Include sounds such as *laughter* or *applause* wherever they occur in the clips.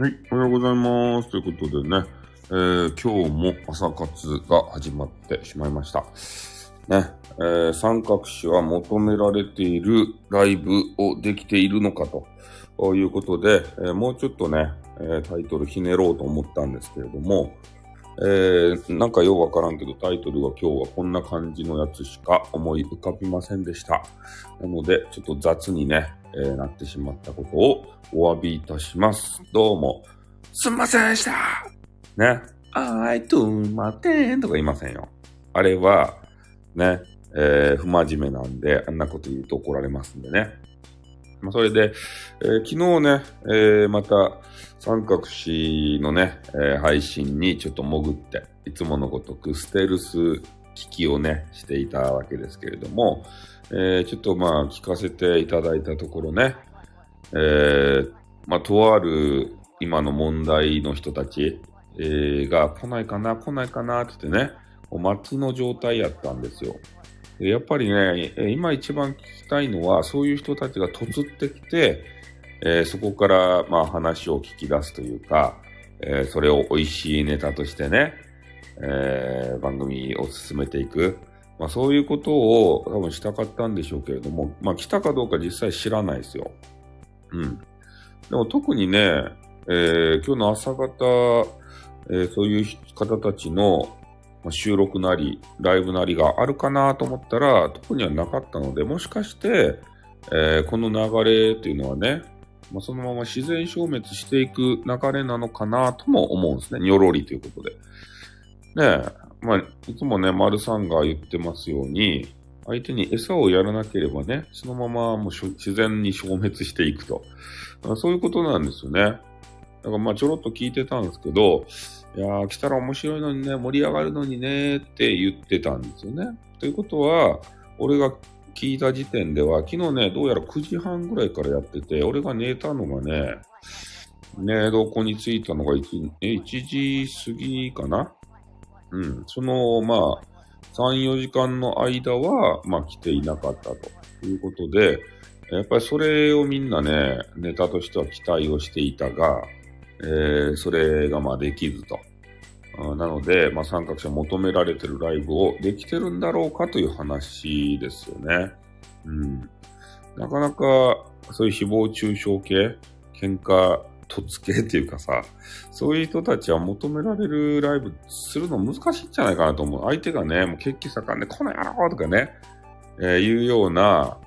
はい、おはようございます。ということでね、えー今日も朝活が始まってしまいました。ね、えー三角詞は求められているライブをできているのかということで、えーもうちょっとね、えタイトルひねろうと思ったんですけれども、えなんかようわからんけどタイトルは今日はこんな感じのやつしか思い浮かびませんでした。なので、ちょっと雑にね、えーなってしまったことをお詫びいたします。どうも、すんませんでしたね。あいとまてんとか言いませんよ。あれは、ね、えー不真面目なんで、あんなこと言うと怒られますんでね。まあ、それで、えー昨日ね、えーまた三角詞のね、えー配信にちょっと潜って、いつものごとくステルス聞きをね、していたわけですけれども、えーちょっとまあ聞かせていただいたところね、えーまあとある今の問題の人たち、えーが来ないかな、来ないかなって言ってね、お待ちの状態やったんですよ。やっぱりね、今一番聞きたいのは、そういう人たちが突ってきて、えーそこからまあ話を聞き出すというか、えーそれを美味しいネタとしてね、えー番組を進めていく。まあそういうことを多分したかったんでしょうけれども、まあ来たかどうか実際知らないですよ。うん。でも特にね、えー今日の朝方、えーそういう方たちの収録なり、ライブなりがあるかなと思ったら、特にはなかったので、もしかして、えーこの流れっていうのはね、まあ、そのまま自然消滅していく流れなのかなとも思うんですね。にょろりということで。ねえ、まあ、いつもね、丸さんが言ってますように、相手に餌をやらなければね、そのままもう自然に消滅していくと。そういうことなんですよね。だからまあちょろっと聞いてたんですけど、いやー来たら面白いのにね、盛り上がるのにねって言ってたんですよね。ということは、俺が聞いた時点では、昨日ね、どうやら9時半ぐらいからやってて、俺が寝たのがね、寝床に着いたのが 1, 1時過ぎかな？うん。その、まあ、3、4時間の間は、まあ来ていなかったということで、やっぱりそれをみんなね、ネタとしては期待をしていたが、えーそれがまあできずと。なので、まあ、三角者求められてるライブをできてるんだろうかという話ですよね。うん。なかなか、そういう誹謗中傷系、喧嘩、突系っていうかさ、そういう人たちは求められるライブするの難しいんじゃないかなと思う。相手がね、もう血気盛んで、この野郎とかね、えーいうような、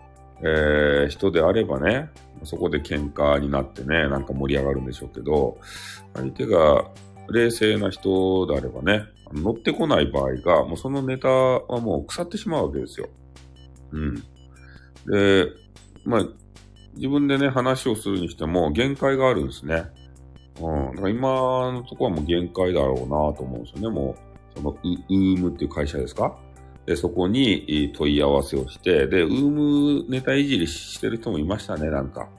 えー人であればね、そこで喧嘩になってね、なんか盛り上がるんでしょうけど、相手が冷静な人であればね、乗ってこない場合が、もうそのネタはもう腐ってしまうわけですよ。うん。で、まあ、自分でね、話をするにしても限界があるんですね。うん。だから今のとこはもう限界だろうなと思うんですよね。もう、そのウ、ウームっていう会社ですか？で、そこに問い合わせをして、で、ウームネタいじりしてる人もいましたね、なんか。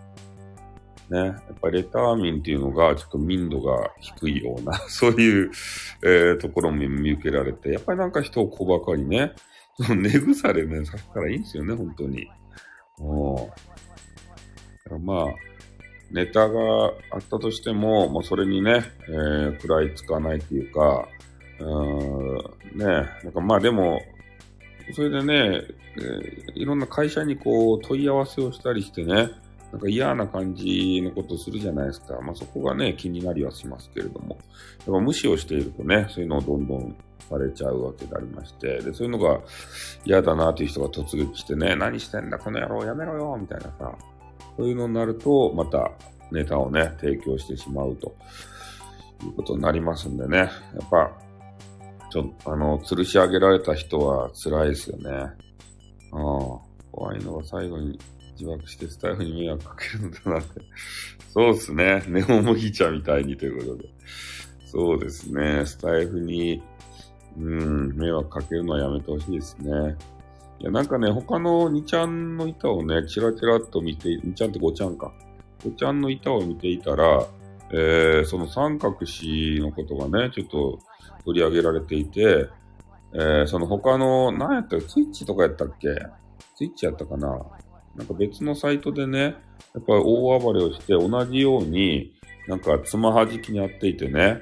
ね。やっぱりレター民っていうのがちょっと民度が低いような、*laughs* そういう、えーところも見受けられて、やっぱりなんか人を小ばかりね、その根腐れね、させたらいいんですよね、本当に。うん。まあ、ネタがあったとしても、もうそれにね、えー、食らいつかないっていうか、うん、ね、なんかまあでも、それでね、えーいろんな会社にこう問い合わせをしたりしてね、なんか嫌な感じのことをするじゃないですか。まあそこがね、気になりはしますけれども。やっぱ無視をしているとね、そういうのをどんどんされちゃうわけでありまして、で、そういうのが嫌だなという人が突撃してね、何してんだ、この野郎やめろよ、みたいなさ、そういうのになると、またネタをね、提供してしまうということになりますんでね、やっぱ、ちょっとあの、吊るし上げられた人は辛いですよね。うん。怖いのは最後に自爆してスタイフに迷惑かけるんだなって。そうですね。ネオ麦茶みたいにということで。そうですね。スタイフに、うん、迷惑かけるのはやめてほしいですね。いや、なんかね、他の2ちゃんの板をね、チラチラっと見て、2ちゃんって5ちゃんか。5ちゃんの板を見ていたら、えー、その三角詞のことがね、ちょっと取り上げられていて、えー、その他の、何やったっけツイッチとかやったっけ？ツイッチやったかな？なんか別のサイトでね、やっぱり大暴れをして同じように、なんかつまはじきにやっていてね、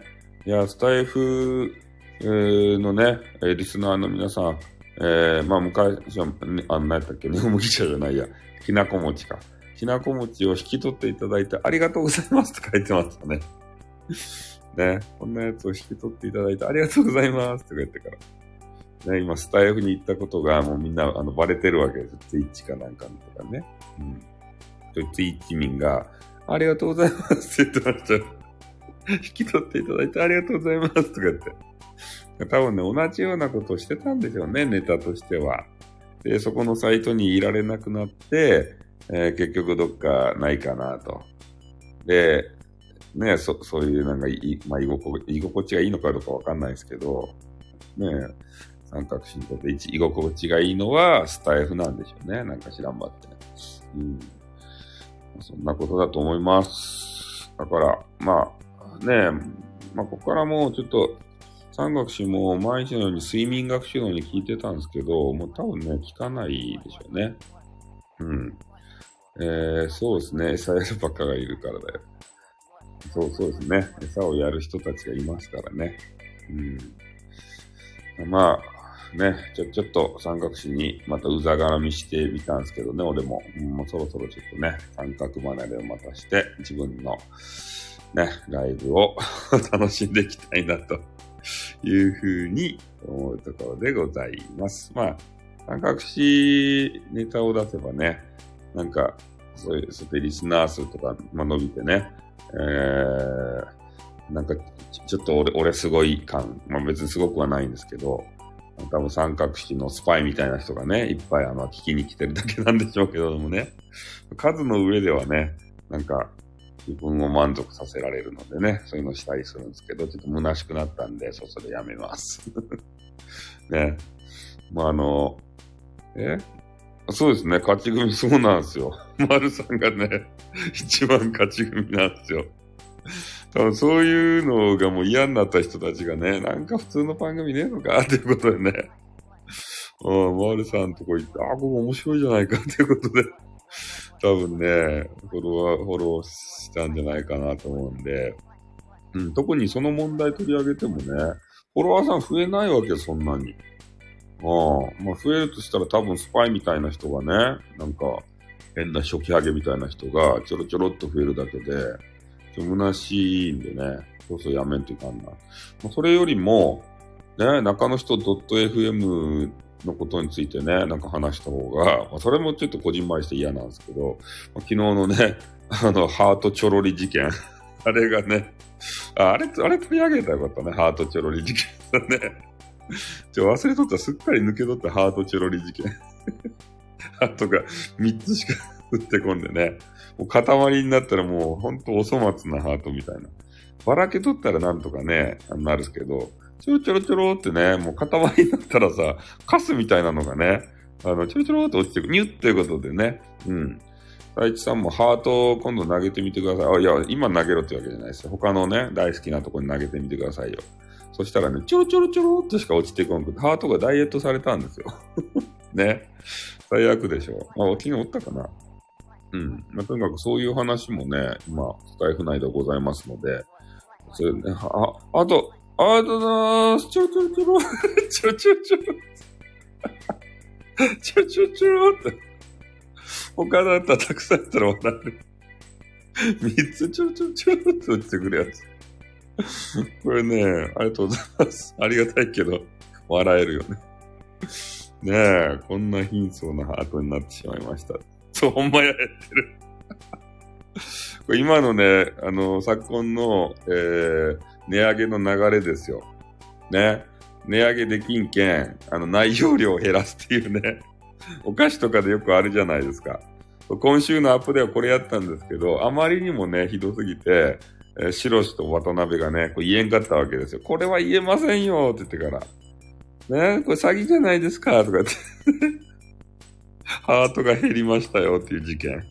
いや、スタイフ、のね、リスナーの皆さん、えー、まあ昔は、あんなやったっけ、ね、*laughs* 麦茶じゃないや、きなこ餅か。きなこ餅を引き取っていただいてありがとうございますって書いてましたね。ね、こんなやつを引き取っていただいてありがとうございますって言ってから。ね、今、スタイフに行ったことがもうみんなあのバレてるわけです。ツイッチかなんかとかね。うん。ツイッチ民が、ありがとうございますって言ってました。引き取っていただいてありがとうございますとか言って。多分ね、同じようなことをしてたんでしょうね、ネタとしては。で、そこのサイトにいられなくなって、えー、結局どっかないかなと。で、ね、そそういうなんかい、まあ、居心居心地がいいのかどうかわかんないですけど、ね、三角詞にとって居心地がいいのはスタイフなんでしょうね。なんか知らんばって。うん。そんなことだと思います。だから、まあ、ね、まあ、ここからもうちょっと、三学詞も毎日のように睡眠学習のように聞いてたんですけど、もう多分ね、聞かないでしょうね。うん。えー、そうですね。餌やるばっかがいるからだよ。そうそうですね。餌をやる人たちがいますからね。うん。まあ、ね、ちょ、ちょっと三角詞にまたうざがらみしてみたんですけどね、俺も。もうそろそろちょっとね、三角離れをまたして、自分のね、ライブを *laughs* 楽しんでいきたいなというふうに思うところでございます。まあ、三角詞ネタを出せばね、なんか、そういう、そうやってリスナー数とか、まあ、伸びてね、えー、なんか、ちょっと俺、俺すごい感、まあ別にすごくはないんですけど、多分三角式のスパイみたいな人がね、いっぱいあの、聞きに来てるだけなんでしょうけどもね、数の上ではね、なんか、自分を満足させられるのでね、そういうのしたりするんですけど、ちょっと虚しくなったんで、そそろやめます。*laughs* ね。まあ、あの、え？そうですね、勝ち組そうなんですよ。*laughs* 丸さんがね、一番勝ち組なんですよ。多分そういうのがもう嫌になった人たちがね、なんか普通の番組ねえのかっていうことでね、うん、丸さんとこ行って、あ、ここ面白いじゃないかっていうことで、多分ね、フォロワー、フォローしたんじゃないかなと思うんで、うん、特にその問題取り上げてもね、フォロワーさん増えないわけ、そんなに。ああ、まあ増えるとしたら多分スパイみたいな人がね、なんか変な初期ハゲみたいな人がちょろちょろっと増えるだけで、ちょ虚しいんでね、そうそうやめんといかんな。まあ、それよりも、ね、中の人 .fm のことについてね、なんか話した方が、まあ、それもちょっとこじんまりして嫌なんですけど、まあ、昨日のね、*laughs* あの、ハートチョロリ事件。*laughs* あれがね、あれ、あれ取り上げたらよかったね、ハートチョロリ事件だね。ちょ、忘れとったら、すっかり抜け取ったハートチェロリ事件。ハートが3つしか *laughs* 打ってこんでね。もう塊になったらもうほんとお粗末なハートみたいな。ばらけ取ったらなんとかね、なるけど、ちょろちょろちょろってね、もう塊になったらさ、カスみたいなのがね、あの、ちょろちょろって落ちてくる。ニュッっていうことでね。うん。大地さんもハートを今度投げてみてください。あ、いや、今投げろってわけじゃないですよ。他のね、大好きなとこに投げてみてくださいよ。そしたらね、ちょろちょろちょろっとしか落ちてこなくて、ハートがダイエットされたんですよ。*laughs* ね。最悪でしょ。まあ、昨日おったかな。うん。まあ、とにかくそういう話もね、今、スタイフ内でございますので、それね、あ、あと、ありがとうございます。ちょちょちょろ、*laughs* ちょちょちょろ、ちょちょちょろって。他だったらたくさんやったら笑える。三つちょちょちょって落ちてくるやつ。これね、ありがとうございます。ありがたいけど、笑えるよね。ねえ、こんな貧相なハートになってしまいました。そう、ほんまややってる。これ今のね、あの、昨今の、えー、値上げの流れですよ。ね。値上げできんけん、あの、内容量を減らすっていうね。*laughs* お菓子とかでよくあるじゃないですか。今週のアップではこれやったんですけど、あまりにもね、ひどすぎて、えー、シロシと渡辺がね、こう言えんかったわけですよ。これは言えませんよって言ってから。ねこれ詐欺じゃないですかとか言って *laughs* ハートが減りましたよっていう事件。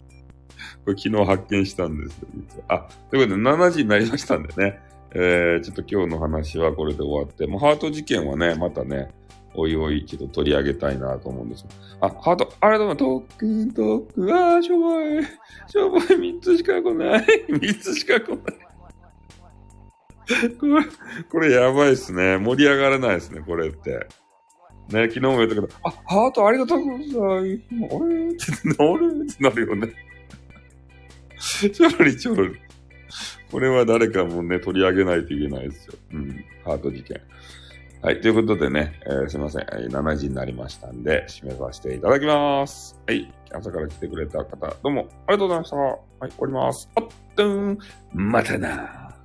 これ昨日発見したんですよ、実は。あ、ということで7時になりましたんでね。えー、ちょっと今日の話はこれで終わって、もうハート事件はね、またね、おいおい一度取り上げたいなと思うんですよ。あ、ハート、あれだな、特訓、特訓、あー、しょぼい。しょぼい、三つしか来ない。*laughs* 三つしか来ない。これ、これやばいっすね。盛り上がらないですね、これって。ね、昨日も言ったけど、あ、ハートありがとうございます。あれ？*laughs* ってなるよね。ちょろりちょろり。これは誰かもね、取り上げないといけないですよ。うん。ハート事件。はい。ということでね、えー、すいません。7時になりましたんで、締めさせていただきます。はい。朝から来てくれた方、どうもありがとうございました。はい、終わります。あっ、とん、またな。